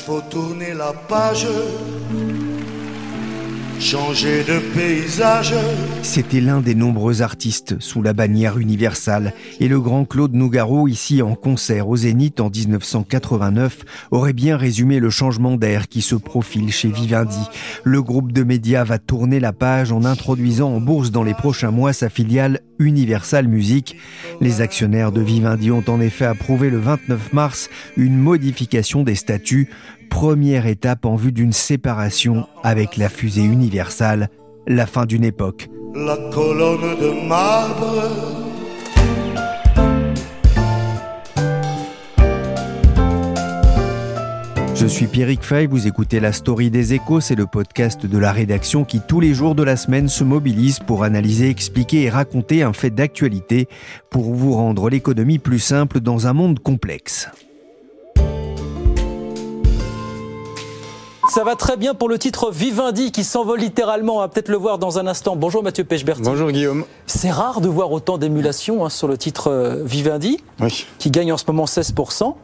Faut tourner la page, changer de paysage. C'était l'un des nombreux artistes sous la bannière universelle et le grand Claude Nougaro, ici en concert au Zénith en 1989, aurait bien résumé le changement d'air qui se profile chez Vivendi. Le groupe de médias va tourner la page en introduisant en bourse dans les prochains mois sa filiale Universal Music. Les actionnaires de Vivendi ont en effet approuvé le 29 mars une modification des statuts première étape en vue d'une séparation avec la fusée universelle, la fin d'une époque. La colonne de marbre. Je suis Pierrick Fay, vous écoutez La Story des Échos, c'est le podcast de la rédaction qui tous les jours de la semaine se mobilise pour analyser, expliquer et raconter un fait d'actualité pour vous rendre l'économie plus simple dans un monde complexe. Ça va très bien pour le titre Vivendi qui s'envole littéralement. On va peut-être le voir dans un instant. Bonjour Mathieu Pechberti. Bonjour Guillaume. C'est rare de voir autant d'émulation hein, sur le titre euh, Vivendi, Oui. qui gagne en ce moment 16%.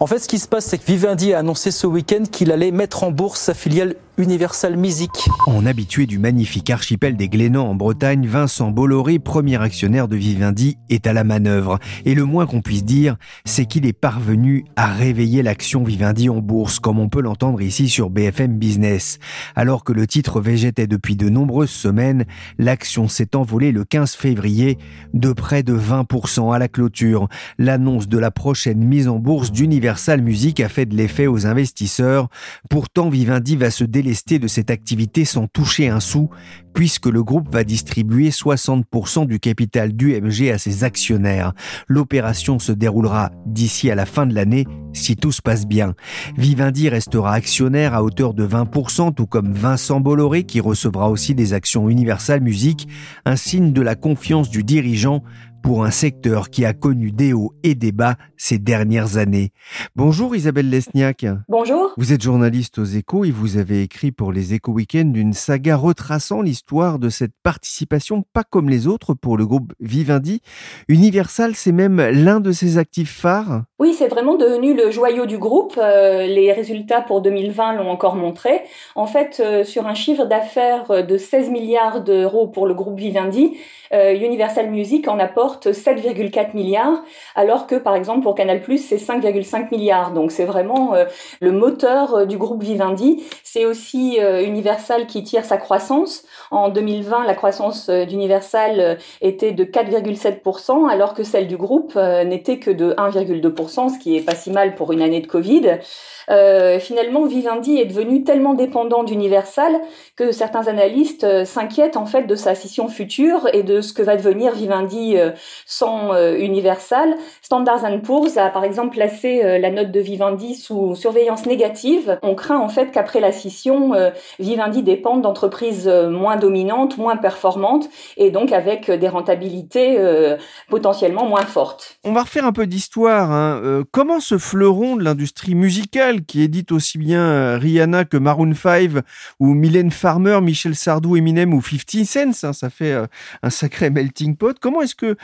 En fait, ce qui se passe, c'est que Vivendi a annoncé ce week-end qu'il allait mettre en bourse sa filiale Universal Music. En habitué du magnifique archipel des Glénans en Bretagne, Vincent Bolloré, premier actionnaire de Vivendi, est à la manœuvre. Et le moins qu'on puisse dire, c'est qu'il est parvenu à réveiller l'action Vivendi en bourse, comme on peut l'entendre ici sur BFM Business. Alors que le titre végétait depuis de nombreuses semaines, l'action s'est envolée le 15 février de près de 20% à la clôture. L'annonce de la prochaine mise en bourse d'Universal Music a fait de l'effet aux investisseurs. Pourtant, Vivendi va se de cette activité sans toucher un sou, puisque le groupe va distribuer 60% du capital d'UMG à ses actionnaires. L'opération se déroulera d'ici à la fin de l'année, si tout se passe bien. Vivendi restera actionnaire à hauteur de 20%, tout comme Vincent Bolloré, qui recevra aussi des actions Universal Music, un signe de la confiance du dirigeant pour un secteur qui a connu des hauts et des bas ces dernières années. Bonjour Isabelle Lesniak. Bonjour. Vous êtes journaliste aux échos et vous avez écrit pour les échos week-end une saga retraçant l'histoire de cette participation pas comme les autres pour le groupe Vivendi. Universal, c'est même l'un de ses actifs phares. Oui, c'est vraiment devenu le joyau du groupe. Euh, les résultats pour 2020 l'ont encore montré. En fait, euh, sur un chiffre d'affaires de 16 milliards d'euros pour le groupe Vivendi, euh, Universal Music en apporte 7,4 milliards, alors que par exemple pour Canal+, c'est 5,5 milliards. Donc c'est vraiment le moteur du groupe Vivendi. C'est aussi Universal qui tire sa croissance. En 2020, la croissance d'Universal était de 4,7%, alors que celle du groupe n'était que de 1,2%, ce qui est pas si mal pour une année de Covid. Euh, finalement, Vivendi est devenu tellement dépendant d'Universal que certains analystes euh, s'inquiètent en fait de sa scission future et de ce que va devenir Vivendi euh, sans euh, Universal. Standard Poor's a par exemple placé la note de Vivendi sous surveillance négative. On craint en fait qu'après la scission, Vivendi dépende d'entreprises moins dominantes, moins performantes et donc avec des rentabilités potentiellement moins fortes. On va refaire un peu d'histoire. hein. comment ce fleuron de l'industrie musicale qui édite aussi bien euh, Rihanna que Maroon 5 ou Mylène Farmer, Michel Sardou, Eminem ou 50 Cent, hein, ça fait un sacré melting pot. Comment est-ce que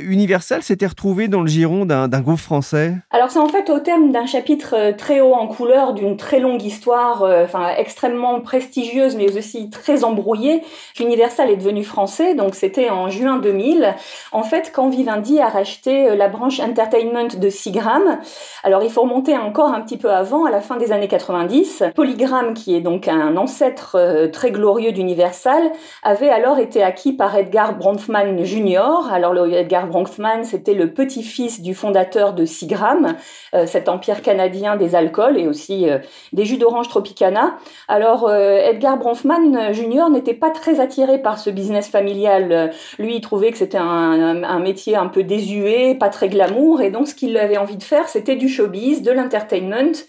Universal s'était retrouvé dans le giron d'un groupe français? Alors c'est en fait au terme d'un chapitre très haut en couleur d'une très longue histoire, enfin extrêmement prestigieuse mais aussi très embrouillée, qu'Universal est devenu français. Donc c'était en juin 2000. En fait, quand Vivendi a racheté la branche entertainment de Sigram. Alors il faut remonter encore un petit peu avant, à la fin des années 90. Polygram, qui est donc un ancêtre euh, très glorieux d'Universal, avait alors été acquis par Edgar Bronfman Jr. Alors Edgar Bronfman, c'était le petit-fils du fondateur de Sigram, euh, cet empire canadien des alcools et aussi euh, des jus d'orange Tropicana. Alors Edgar Bronfman Jr. n'était pas très attiré par ce business familial. Lui, il trouvait que c'était un, un métier un peu désuet, pas très glamour, et donc ce qu'il avait envie de faire, c'était du showbiz, de l'entertainment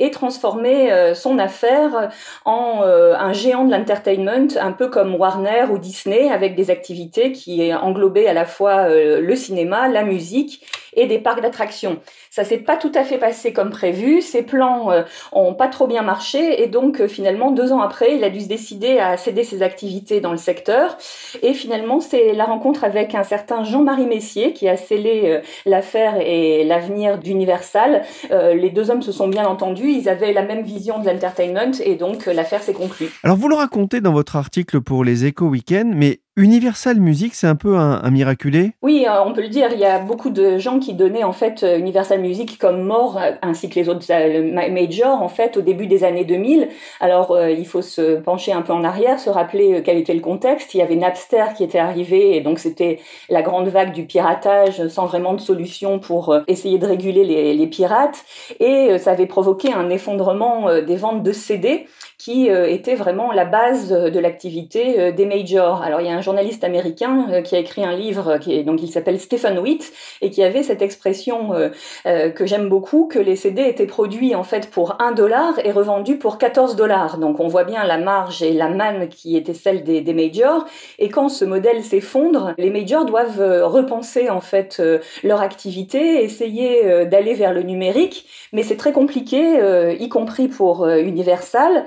et transformer euh, son affaire en euh, un géant de l'entertainment, un peu comme Warner ou Disney, avec des activités qui englobaient à la fois euh, le cinéma, la musique et des parcs d'attractions. Ça s'est pas tout à fait passé comme prévu. Ses plans euh, ont pas trop bien marché et donc finalement deux ans après, il a dû se décider à céder ses activités dans le secteur. Et finalement, c'est la rencontre avec un certain Jean-Marie Messier qui a scellé l'affaire et l'avenir d'Universal. les deux hommes se sont bien entendus. Ils avaient la même vision de l'entertainment et donc l'affaire s'est conclue. Alors vous le racontez dans votre article pour les Échos Weekend, mais Universal Music, c'est un peu un, miraculé? Oui, euh, on peut le dire. Il y a beaucoup de gens qui donnaient en fait euh, Universal Music comme mort, euh, ainsi que les autres majors en fait au début des années 2000. Alors il faut se pencher un peu en arrière, se rappeler quel était le contexte. Il y avait Napster qui était arrivé et donc c'était la grande vague du piratage sans vraiment de solution pour essayer de réguler les, les pirates et ça avait provoqué un effondrement des ventes de CD qui euh, était vraiment la base de l'activité euh, des majors. Alors il y a un journaliste américain euh, qui a écrit un livre qui est, donc il s'appelle Stephen Witt et qui avait cette expression que j'aime beaucoup que les CD étaient produits en fait pour 1 dollar et revendus pour 14 dollars. Donc on voit bien la marge et la manne qui était celle des, des majors et quand ce modèle s'effondre, les majors doivent repenser en fait leur activité, essayer d'aller vers le numérique, mais c'est très compliqué y compris pour Universal.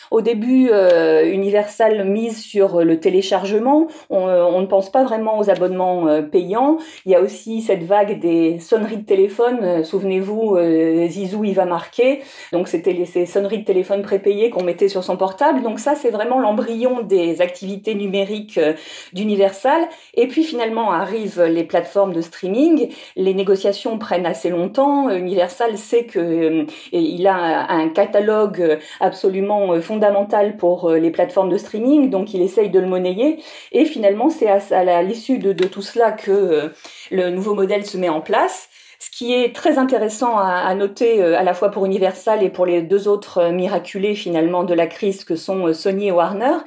Au début, euh, Universal mise sur le téléchargement. On, euh, ne pense pas vraiment aux abonnements euh, payants. Il y a aussi cette vague des sonneries de téléphone. Souvenez-vous, Zizou, il va marquer. Donc c'était ces sonneries de téléphone prépayées qu'on mettait sur son portable. Donc ça, c'est vraiment l'embryon des activités numériques d'Universal. Et puis finalement arrivent les plateformes de streaming. Les négociations prennent assez longtemps. Universal sait que il a un catalogue absolument fondamental pour euh, les plateformes de streaming, donc il essaye de le monnayer. Et finalement, c'est à, l'issue de, tout cela que euh, le nouveau modèle se met en place. Ce qui est très intéressant à, noter euh, à la fois pour Universal et pour les deux autres miraculés finalement de la crise que sont Sony et Warner,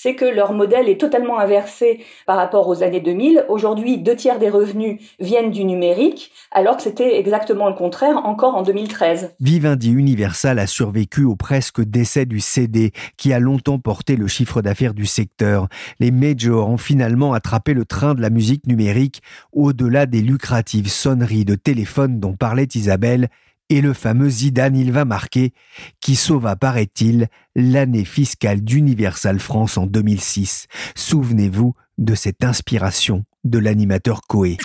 c'est que leur modèle est totalement inversé par rapport aux années 2000. Aujourd'hui, deux tiers des revenus viennent du numérique, alors que c'était exactement le contraire encore en 2013. Vivendi Universal a survécu au presque décès du CD, qui a longtemps porté le chiffre d'affaires du secteur. Les majors ont finalement attrapé le train de la musique numérique au-delà des lucratives sonneries de téléphone dont parlait Isabelle et le fameux Zidane il va marquer, qui sauva, paraît-il, l'année fiscale d'Universal France en 2006. Souvenez-vous de cette inspiration de l'animateur Coé.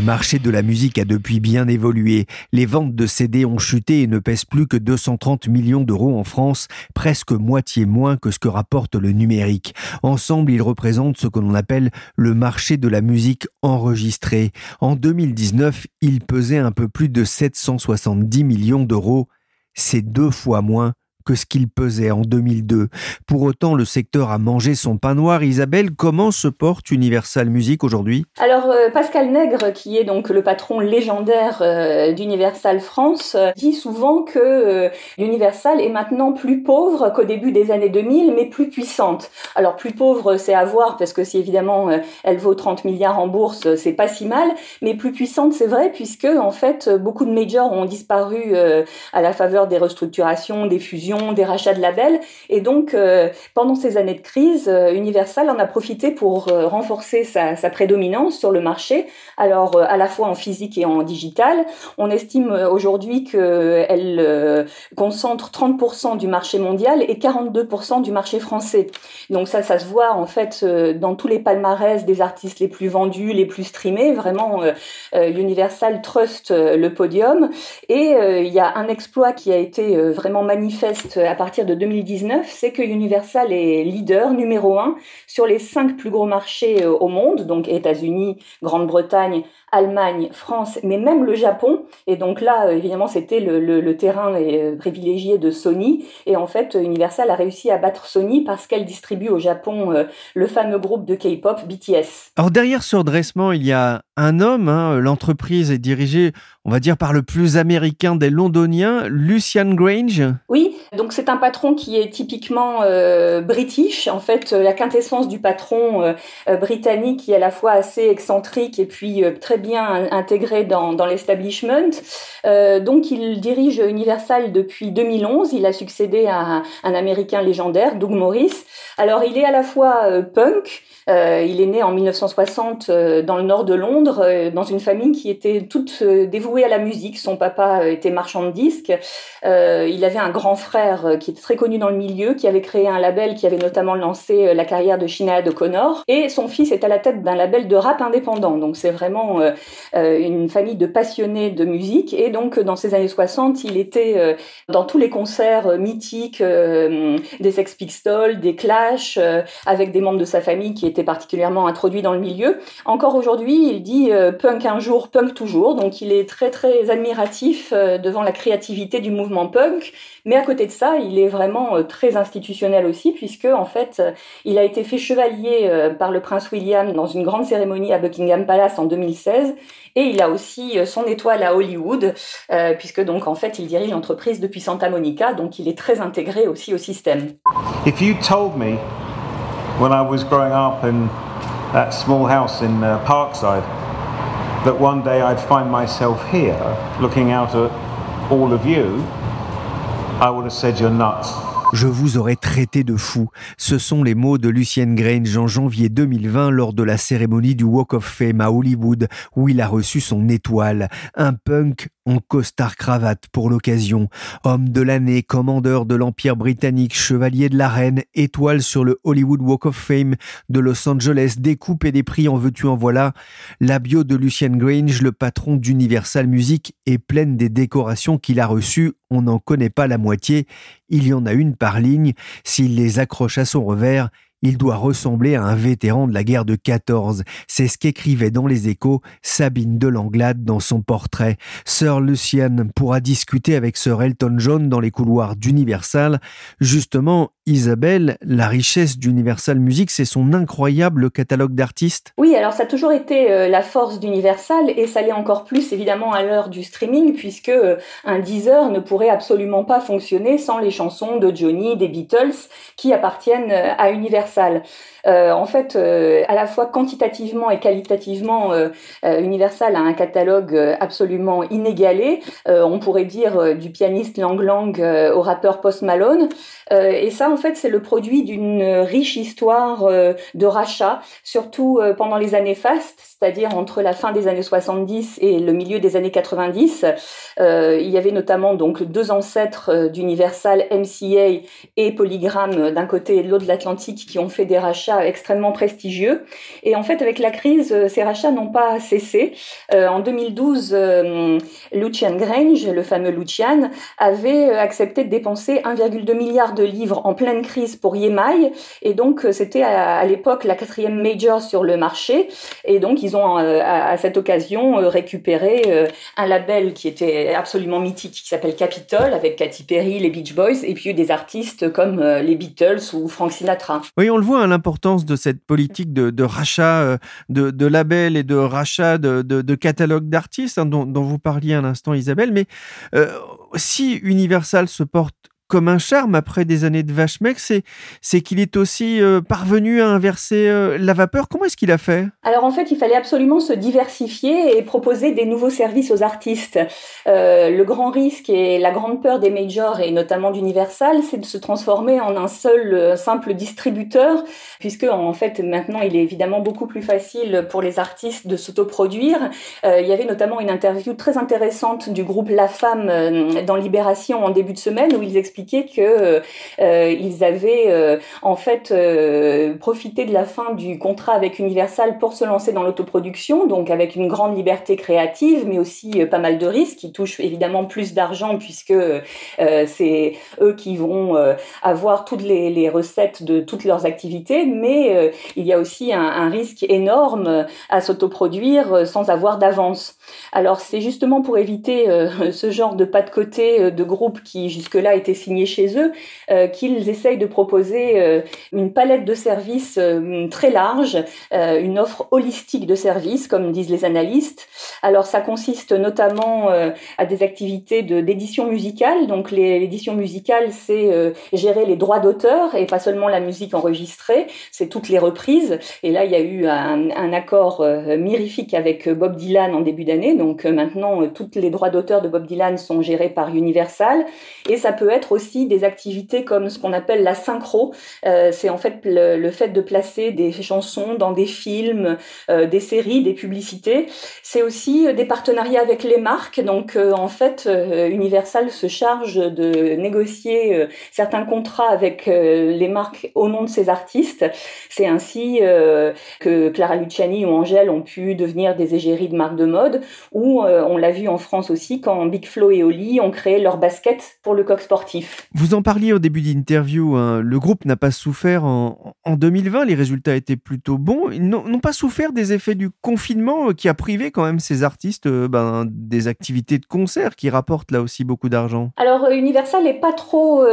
Le marché de la musique a depuis bien évolué. Les ventes de CD ont chuté et ne pèsent plus que 230 millions d'euros en France, presque moitié moins que ce que rapporte le numérique. Ensemble, ils représentent ce que l'on appelle le marché de la musique enregistrée. En 2019, il pesait un peu plus de 770 millions d'euros. C'est deux fois moins que ce qu'il pesait en 2002. Pour autant, le secteur a mangé son pain noir. Isabelle, comment se porte Universal Music aujourd'hui? Alors, euh, Pascal Nègre, qui est donc le patron légendaire euh, d'Universal France, euh, dit souvent que Universal est maintenant plus pauvre qu'au début des années 2000, mais plus puissante. Alors, plus pauvre, c'est à voir, parce que si évidemment elle vaut 30 milliards en bourse, c'est pas si mal, mais plus puissante, c'est vrai, puisque en fait, beaucoup de majors ont disparu à la faveur des restructurations, des fusions, des rachats de labels, et donc pendant ces années de crise, Universal en a profité pour renforcer sa, sa prédominance sur le marché, alors à la fois en physique et en digital. On estime aujourd'hui qu'elle concentre 30% du marché mondial et 42% du marché français. Donc ça, ça se voit en fait dans tous les palmarès des artistes les plus vendus, les plus streamés. Vraiment, Universal Trust le podium. Et il y a un exploit qui a été vraiment manifeste à partir de 2019, c'est que Universal est leader numéro un sur les cinq plus gros marchés au monde, donc États-Unis, Grande-Bretagne, Allemagne, France, mais même le Japon. Et donc là, euh, évidemment, c'était le, terrain euh, privilégié de Sony. Et en fait, Universal a réussi à battre Sony parce qu'elle distribue au Japon euh, le fameux groupe de K-pop BTS. Alors derrière ce redressement, il y a un homme. Hein. L'entreprise est dirigée, on va dire, par le plus américain des Londoniens, Lucian Grange. Oui, donc c'est un patron qui est typiquement british. En fait, la quintessence du patron britannique qui est à la fois assez excentrique et puis très bien intégré dans, l'establishment. Euh, donc il dirige Universal depuis 2011. Il a succédé à un, Américain légendaire, Doug Morris. Alors il est à la fois euh, punk, euh, il est né en 1960 euh, dans le nord de Londres, euh, dans une famille qui était toute dévouée à la musique. Son papa était marchand de disques. il avait un grand frère qui était très connu dans le milieu, qui avait créé un label qui avait notamment lancé la carrière de Sinead O'Connor. Et son fils est à la tête d'un label de rap indépendant. Donc c'est vraiment une famille de passionnés de musique. Et donc dans ces années 60, il était dans tous les concerts mythiques des Sex Pistols, des Clash, avec des membres de sa famille qui était particulièrement introduit dans le milieu. Encore aujourd'hui, il dit euh, punk un jour, punk toujours. Donc il est très très admiratif euh, devant la créativité du mouvement punk. Mais à côté de ça, il est vraiment euh, très institutionnel aussi, puisque en fait, il a été fait chevalier par le prince William dans une grande cérémonie à Buckingham Palace en 2016. Et il a aussi son étoile à Hollywood, puisque donc en fait, il dirige l'entreprise depuis Santa Monica, donc il est très intégré aussi au système. If you told me when I was growing up in that small house in uh, Parkside that one day I'd find myself here looking out at all of you, I would have said you're nuts. Je vous aurais traité de fou. Ce sont les mots de Lucien Grange en janvier 2020 lors de la cérémonie du Walk of Fame à Hollywood où il a reçu son étoile. Un punk en costard cravate pour l'occasion. Homme de l'année, commandeur de l'Empire britannique, chevalier de la reine, étoile sur le Hollywood Walk of Fame de Los Angeles, des coupes et des prix en veux-tu en voilà. La bio de Lucien Grange, le patron d'Universal Music, est pleine des décorations qu'il a reçues. On n'en connaît pas la moitié. Il y en a une par ligne. S'il les accroche à son revers, il doit ressembler à un vétéran de la guerre de 14. C'est ce qu'écrivait dans les échos Sabine de Langlade dans son portrait. Sir Lucian pourra discuter avec Sir Elton John dans les couloirs d'Universal. Justement, Isabelle, la richesse d'Universal Music, c'est son incroyable catalogue d'artistes. Oui, alors ça a toujours été euh, la force d'Universal et ça l'est encore plus évidemment à l'heure du streaming puisque euh, un Deezer ne pourrait absolument pas fonctionner sans les chansons de Johnny, des Beatles qui appartiennent euh, à Universal. Euh, en fait, euh, à la fois quantitativement et qualitativement, euh, Universal a un catalogue absolument inégalé. on pourrait dire du pianiste Lang Lang au rappeur Post Malone. et ça, en fait, c'est le produit d'une riche histoire de rachat, surtout pendant les années fastes, c'est-à-dire entre la fin des années 70 et le milieu des années 90. il y avait notamment donc deux ancêtres d'Universal, MCA et Polygram d'un côté et de l'autre de l'Atlantique qui ont fait des rachats extrêmement prestigieux. Et en fait, avec la crise, ces rachats n'ont pas cessé. en 2012, Lucian Grange, le fameux Lucian, avait accepté de dépenser 1,2 milliard de livres en pleine crise pour Yemai. Et donc, c'était à, l'époque la quatrième major sur le marché. Et donc, ils ont à, cette occasion récupéré un label qui était absolument mythique, qui s'appelle Capitol, avec Katy Perry, les Beach Boys, et puis des artistes comme les Beatles ou Frank Sinatra. Oui, on le voit, hein, l'importance de cette politique de, rachat de, labels et de rachat de, catalogues d'artistes hein, dont, vous parliez à l'instant, Isabelle. Mais si Universal se porte comme un charme après des années de vache mec, c'est, qu'il est aussi euh, parvenu à inverser euh, la vapeur. Comment est-ce qu'il a fait? Alors en fait, il fallait absolument se diversifier et proposer des nouveaux services aux artistes. Euh, le grand risque et la grande peur des majors et notamment d'Universal, c'est de se transformer en un seul simple distributeur, puisque en fait maintenant il est évidemment beaucoup plus facile pour les artistes de s'autoproduire. il y avait notamment une interview très intéressante du groupe La Femme dans Libération en début de semaine où ils expliquaient que euh, ils avaient euh, en fait euh, profité de la fin du contrat avec Universal pour se lancer dans l'autoproduction, donc avec une grande liberté créative, mais aussi pas mal de risques qui touchent évidemment plus d'argent puisque c'est eux qui vont avoir toutes les, recettes de toutes leurs activités, mais il y a aussi un, un risque énorme à s'autoproduire sans avoir d'avance. Alors c'est justement pour éviter ce genre de pas de côté de groupe qui jusque-là était chez eux, euh, qu'ils essayent de proposer euh, une palette de services euh, très large, une offre holistique de services, comme disent les analystes. Alors ça consiste notamment à des activités d'édition musicale. Donc l'édition musicale, c'est gérer les droits d'auteur et pas seulement la musique enregistrée, c'est toutes les reprises. Et là, il y a eu un, un accord mirifique avec Bob Dylan en début d'année. Donc maintenant, tous les droits d'auteur de Bob Dylan sont gérés par Universal. Et ça peut être aussi des activités comme ce qu'on appelle la synchro. Euh, c'est en fait le, fait de placer des chansons dans des films, euh, des séries, des publicités. C'est aussi euh, des partenariats avec les marques. Donc en fait, Universal se charge de négocier certains contrats avec les marques au nom de ses artistes. C'est ainsi que Clara Luciani ou Angèle ont pu devenir des égéries de marques de mode, ou on l'a vu en France aussi quand Big Flo et Oli ont créé leur basket pour le coq sportif. Vous en parliez au début d'interview, hein. le groupe n'a pas souffert en, 2020, les résultats étaient plutôt bons. Ils n'ont pas souffert des effets du confinement euh, qui a privé quand même ces artistes euh, ben, des activités de concert qui rapportent là aussi beaucoup d'argent. Alors euh, Universal n'est pas trop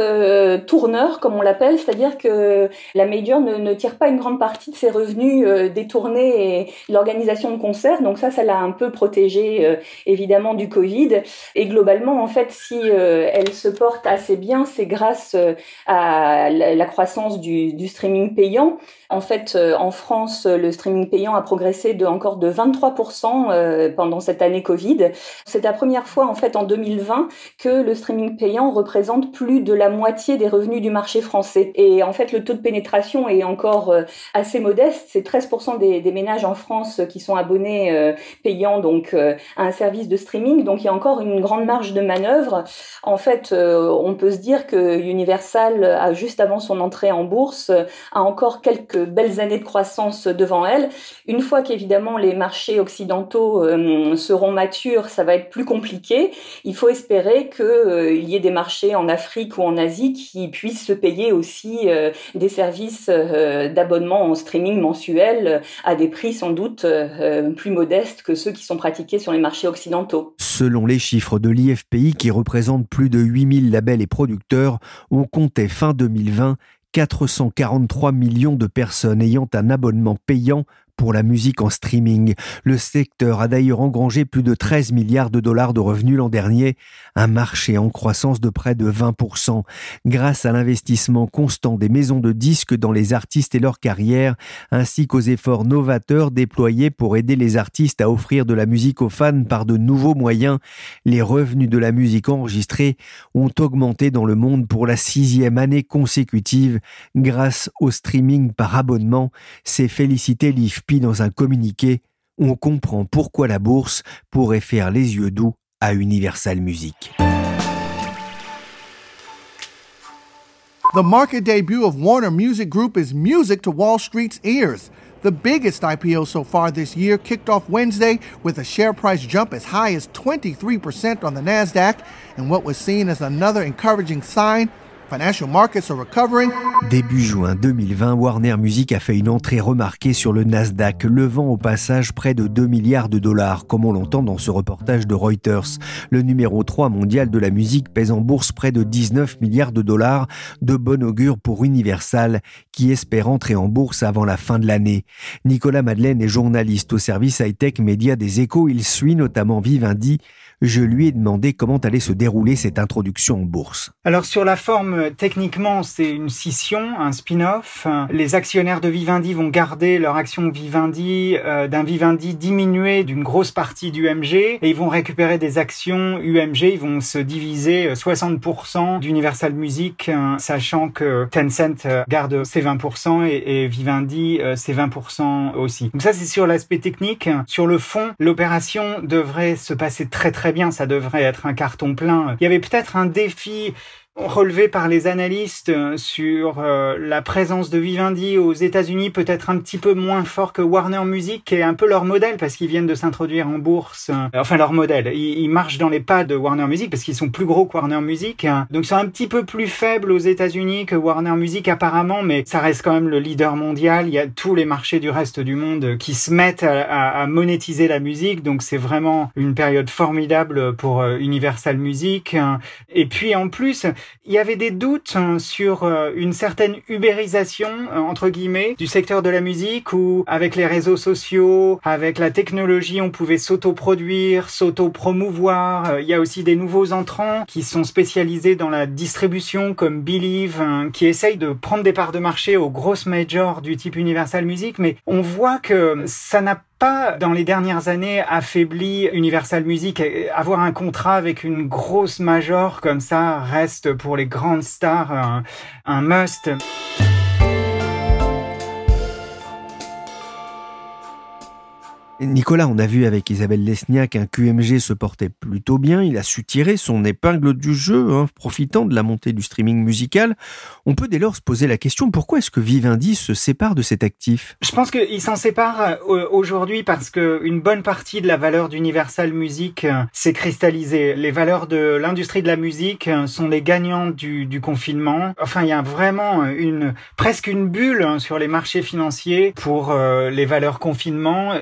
tourneur, comme on l'appelle, c'est-à-dire que la Major ne, tire pas une grande partie de ses revenus des tournées et l'organisation de concerts, donc ça, ça l'a un peu protégé évidemment du Covid. Et globalement, en fait, si elle se porte assez bien, c'est grâce euh, à la croissance du, streaming payant. En fait, euh, en France, le streaming payant a progressé de encore de 23% euh, pendant cette année Covid. C'est la première fois en fait en 2020 que le streaming payant représente plus de la moitié des revenus du marché français. Et en fait, le taux de pénétration est encore assez modeste. C'est 13% des, des, ménages en France qui sont abonnés payants donc à un service de streaming. Donc il y a encore une grande marge de manœuvre. En fait, on peut se dire que Universal, a, juste avant son entrée en bourse, a encore quelques belles années de croissance devant elle. Une fois qu'évidemment les marchés occidentaux euh, seront matures, ça va être plus compliqué. Il faut espérer qu'il euh, y ait des marchés en Afrique ou en Asie qui puissent se payer aussi euh, des services d'abonnement en streaming mensuel à des prix sans doute plus modestes que ceux qui sont pratiqués sur les marchés occidentaux. Selon les chiffres de l'IFPI qui représentent plus de 8000 labels et producteurs, on comptait fin 2020 443 millions de personnes ayant un abonnement payant pour la musique en streaming. Le secteur a d'ailleurs engrangé plus de 13 milliards de dollars de revenus l'an dernier, un marché en croissance de près de 20%, grâce à l'investissement constant des maisons de disques dans les artistes et leur carrière, ainsi qu'aux efforts novateurs déployés pour aider les artistes à offrir de la musique aux fans par de nouveaux moyens. Les revenus de la musique enregistrée ont augmenté dans le monde pour la sixième année consécutive grâce au streaming par abonnement. C'est félicité l'IFP dans un communiqué, on comprend pourquoi la bourse pourrait faire les yeux doux à Universal Music. The market debut of Warner Music Group is music to Wall Street's ears. The biggest IPO so far this year kicked off Wednesday with a share price jump as high as 23% on the NASDAQ and what was seen as another encouraging sign Financial markets are recovering. Début juin 2020, Warner Music a fait une entrée remarquée sur le Nasdaq, levant au passage près de 2 milliards de dollars, comme on l'entend dans ce reportage de Reuters. Le numéro 3 mondial de la musique pèse en bourse près de 19 milliards de dollars, de bon augure pour Universal, qui espère entrer en bourse avant la fin de l'année. Nicolas Madeleine est journaliste au service high-tech média des échos. Il suit notamment Vivendi je lui ai demandé comment allait se dérouler cette introduction en bourse. Alors sur la forme, techniquement, c'est une scission, un spin-off. Les actionnaires de Vivendi vont garder leur action Vivendi, euh, d'un Vivendi diminué d'une grosse partie du UMG, et ils vont récupérer des actions UMG, ils vont se diviser 60% euh, d'Universal Music, euh, sachant que Tencent garde ses 20% et, et Vivendi ses 20% aussi. Donc ça c'est sur l'aspect technique. Sur le fond, l'opération devrait se passer très très bien, ça devrait être un carton plein. Il y avait peut-être un défi relevé par les analystes euh, sur euh, la présence de Vivendi aux États-Unis peut-être un petit peu moins fort que Warner Music, qui est un peu leur modèle parce qu'ils viennent de s'introduire en bourse. Euh, enfin, leur modèle. Ils, marchent dans les pas de Warner Music parce qu'ils sont plus gros que Warner Music. Donc, ils sont un petit peu plus faibles aux États-Unis que Warner Music apparemment, mais ça reste quand même le leader mondial. Il y a tous les marchés du reste du monde qui se mettent à, à monétiser la musique. Donc, c'est vraiment une période formidable pour Universal Music. Et puis, en plus, il y avait des doutes hein, sur euh, une certaine ubérisation euh, entre guillemets du secteur de la musique où avec les réseaux sociaux, avec la technologie, on pouvait s'auto-produire, s'auto-promouvoir. Euh, il y a aussi des nouveaux entrants qui sont spécialisés dans la distribution comme Believe hein, qui essayent de prendre des parts de marché aux grosses majors du type Universal Music mais on voit que ça n'a pas dans les dernières années affaibli Universal Music. Avoir un contrat avec une grosse major comme ça reste pour les grandes stars un, un must. Nicolas, on a vu avec Isabelle Lesniak un QMG se portait plutôt bien. Il a su tirer son épingle du jeu, hein, profitant de la montée du streaming musical. On peut dès lors se poser la question pourquoi est-ce que Vivendi se sépare de cet actif? Je pense qu'il s'en sépare euh, aujourd'hui parce que une bonne partie de la valeur d'Universal Music euh, s'est cristallisée. Les valeurs de l'industrie de la musique euh, sont les gagnantes du, confinement. Enfin, il y a vraiment une presque une bulle hein, sur les marchés financiers pour les valeurs confinement.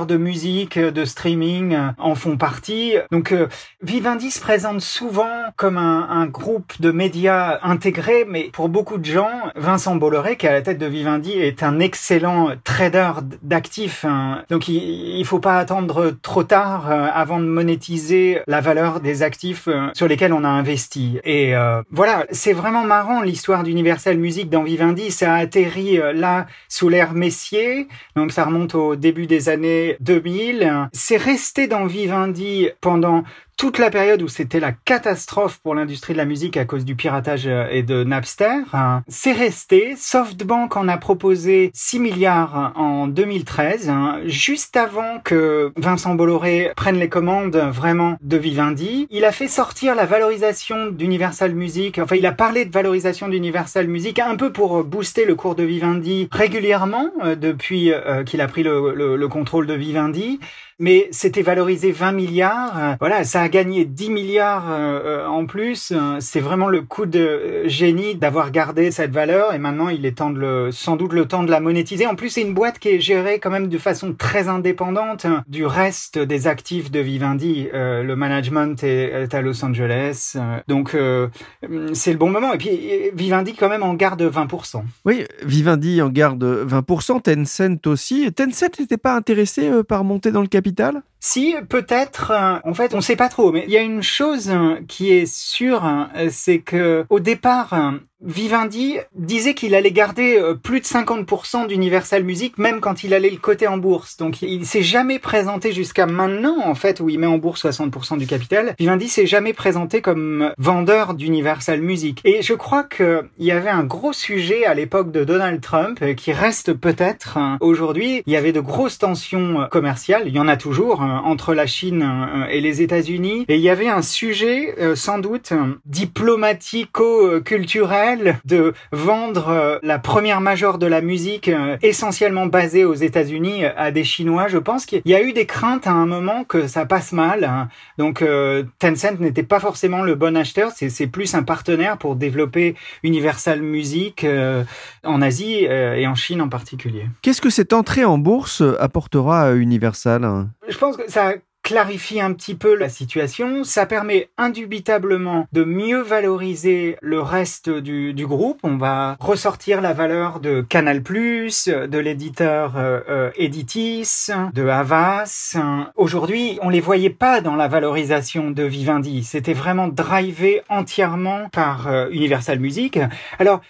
De musique, de streaming euh, en font partie. Donc euh, Vivendi se présente souvent comme un, un, groupe de médias intégrés, mais pour beaucoup de gens, Vincent Bolloré, qui est à la tête de Vivendi, est un excellent trader d'actifs. Hein. Donc il, il faut pas attendre trop tard euh, avant de monétiser la valeur des actifs sur lesquels on a investi. Et voilà, c'est vraiment marrant l'histoire d'Universal Music dans Vivendi. Ça a atterri là sous l'ère Messier, donc ça remonte au début des années 2000. C'est resté dans Vivendi pendant toute la période où c'était la catastrophe pour l'industrie de la musique à cause du piratage euh, et de Napster, hein, c'est resté. SoftBank en a proposé 6 milliards en 2013, hein, juste avant que Vincent Bolloré prenne les commandes vraiment de Vivendi. Il a fait sortir la valorisation d'Universal Music, enfin il a parlé de valorisation d'Universal Music un peu pour booster le cours de Vivendi régulièrement euh, depuis euh, qu'il a pris le contrôle de Vivendi mais c'était valorisé 20 milliards. Voilà, ça a gagné 10 milliards euh, euh, en plus. C'est vraiment le coup de génie d'avoir gardé cette valeur et maintenant il est temps de le, sans doute le temps de la monétiser. En plus, c'est une boîte qui est gérée quand même de façon très indépendante du reste des actifs de Vivendi. Euh, le management est, à Los Angeles, donc c'est le bon moment. Et puis Vivendi quand même en garde 20%. Oui, Vivendi en garde 20%, Tencent aussi. Tencent n'était pas intéressé par monter dans le capital capitale si, peut-être. Euh, en fait, on sait pas trop. Mais il y a une chose euh, qui est sûre, euh, c'est que au départ, Vivendi disait qu'il allait garder plus de 50% d'Universal Music même quand il allait le coter en bourse. Donc il s'est jamais présenté jusqu'à maintenant en fait où il met en bourse 60% du capital. Vivendi s'est jamais présenté comme vendeur d'Universal Music. Et je crois qu'il y avait un gros sujet à l'époque de Donald Trump qui reste peut-être hein, aujourd'hui. Il y avait de grosses tensions commerciales, il y en a toujours entre la Chine et les États-Unis. Et il y avait un sujet, sans doute, diplomatico-culturel de vendre la première majeure de la musique essentiellement basée aux États-Unis à des Chinois. Je pense qu'il y a eu des craintes à un moment que ça passe mal. Hein. Donc Tencent n'était pas forcément le bon acheteur, c'est plus un partenaire pour développer Universal Music en Asie et en Chine en particulier. Qu'est-ce que cette entrée en bourse apportera à Universal? Je pense que ça clarifie un petit peu la situation. Ça permet indubitablement de mieux valoriser le reste du, du groupe. On va ressortir la valeur de Canal+, de l'éditeur euh, euh, Editis, de Havas. Aujourd'hui, on les voyait pas dans la valorisation de Vivendi. C'était vraiment drivé entièrement par euh, Universal Music. Alors,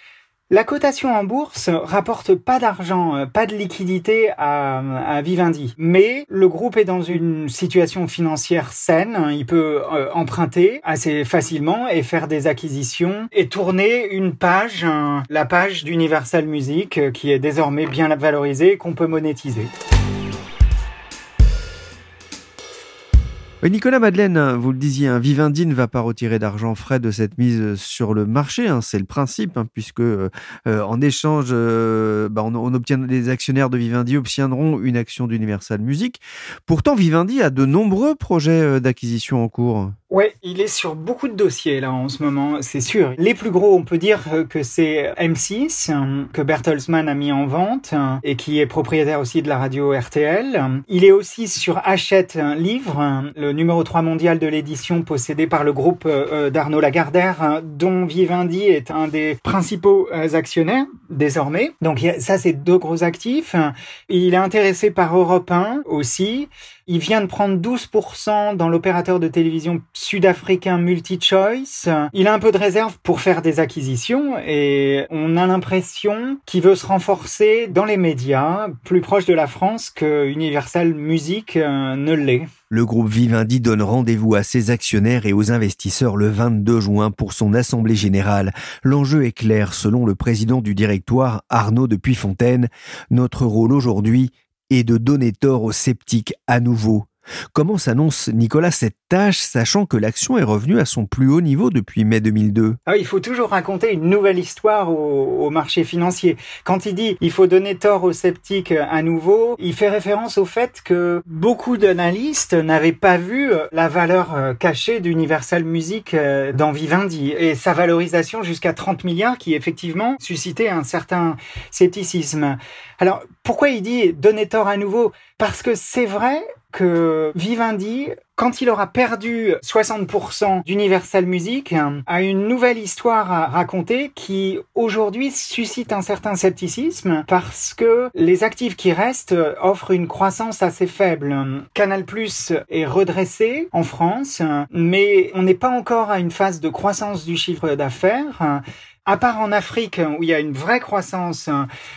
la cotation en bourse rapporte pas d'argent, euh, pas de liquidité à, Vivendi, mais le groupe est dans une situation financière saine. Il peut euh, emprunter assez facilement et faire des acquisitions et tourner une page, la page d'Universal Music, euh, qui est désormais bien valorisée, qu'on peut monétiser. Nicolas Madeleine, vous le disiez, Vivendi ne va pas retirer d'argent frais de cette mise sur le marché. Hein, c'est le principe, hein, puisque euh, en échange, euh, bah, on, obtient, les actionnaires de Vivendi obtiendront une action d'Universal Music. Pourtant, Vivendi a de nombreux projets euh, d'acquisition en cours. Ouais, il est sur beaucoup de dossiers là en ce moment, c'est sûr. Les plus gros, on peut dire que c'est M6 que Bertelsmann a mis en vente et qui est propriétaire aussi de la radio RTL. Il est aussi sur Hachette livre, le numéro 3 mondial de l'édition possédé par le groupe euh, d'Arnaud Lagardère, dont Vivendi est un des principaux euh, actionnaires désormais. Donc ça, c'est deux gros actifs. Il est intéressé par Europe 1 aussi. Il vient de prendre 12% dans l'opérateur de télévision sud-africain MultiChoice. Il a un peu de réserve pour faire des acquisitions et on a l'impression qu'il veut se renforcer dans les médias, plus proche de la France que Universal Music euh, ne l'est. Le groupe Vivendi donne rendez-vous à ses actionnaires et aux investisseurs le 22 juin pour son assemblée générale. L'enjeu est clair selon le président du directoire Arnaud de Puyfontaine. Notre rôle aujourd'hui est de donner tort aux sceptiques à nouveau. Comment s'annonce Nicolas cette tâche, sachant que l'action est revenue à son plus haut niveau depuis mai 2002 ah, Il faut toujours raconter une nouvelle histoire au, marché financier. Quand il dit il faut donner tort aux sceptiques à nouveau, il fait référence au fait que beaucoup d'analystes n'avaient pas vu la valeur euh, cachée d'Universal Music euh, dans Vivendi et sa valorisation jusqu'à 30 milliards qui effectivement suscitait un certain scepticisme. Alors pourquoi il dit donner tort à nouveau Parce que c'est vrai que Vivendi, quand il aura perdu 60% d'Universal Music, a une nouvelle histoire à raconter qui aujourd'hui suscite un certain scepticisme parce que les actifs qui restent offrent une croissance assez faible. Canal Plus est redressé en France, mais on n'est pas encore à une phase de croissance du chiffre d'affaires. À part en Afrique, où il y a une vraie croissance,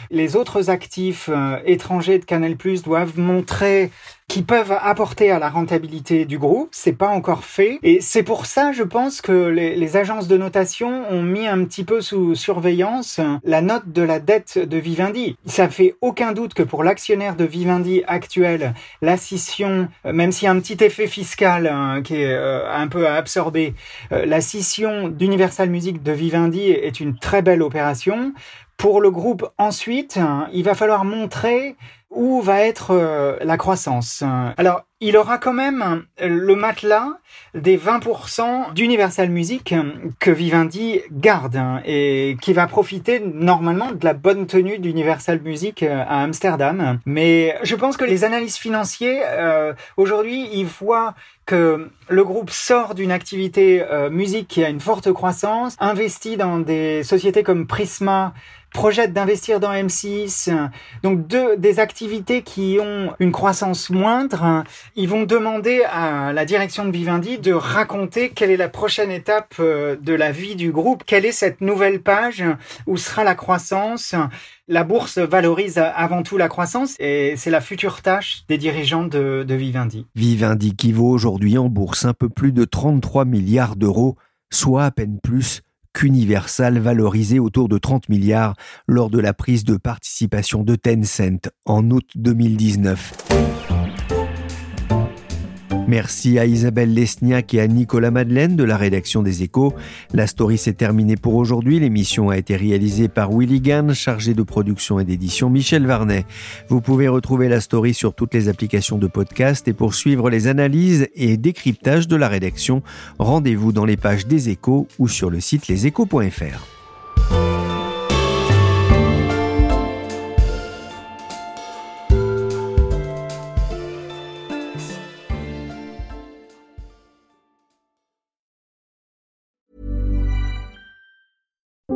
les autres actifs euh, étrangers de Canal+ doivent montrer qui peuvent apporter à la rentabilité du groupe. C'est pas encore fait. Et c'est pour ça, je pense, que les, agences de notation ont mis un petit peu sous surveillance la note de la dette de Vivendi. Ça fait aucun doute que pour l'actionnaire de Vivendi actuel, la scission, euh, même s'il y a un petit effet fiscal hein, qui est euh, un peu à absorber, euh, la scission d'Universal Music de Vivendi est une très belle opération. Pour le groupe ensuite, il va falloir montrer où va être euh, la croissance? Alors, il aura quand même le matelas des 20% d'Universal Music que Vivendi garde hein, et qui va profiter normalement de la bonne tenue d'Universal Music euh, à Amsterdam. Mais je pense que les analystes financiers, euh, aujourd'hui, ils voient que le groupe sort d'une activité musique qui a une forte croissance, investit dans des sociétés comme Prisma, projette d'investir dans M6, donc deux, des activités qui ont une croissance moindre, ils vont demander à la direction de Vivendi de raconter quelle est la prochaine étape euh, de la vie du groupe, quelle est cette nouvelle page? Où sera la croissance? La bourse valorise avant tout la croissance et c'est la future tâche des dirigeants de, de Vivendi. Vivendi qui vaut aujourd'hui en bourse un peu plus de 33 milliards d'euros, soit à peine plus qu'Universal valorisé autour de 30 milliards lors de la prise de participation de Tencent en août 2019. Merci à Isabelle Lesniak et à Nicolas Madeleine de la rédaction des Échos. La story s'est terminée pour aujourd'hui. L'émission a été réalisée par Willy Gann, chargé de production et d'édition Michel Varnet. Vous pouvez retrouver la story sur toutes les applications de podcast et pour suivre les analyses et décryptages de la rédaction, rendez-vous dans les pages des Échos ou sur le site leséchos.fr.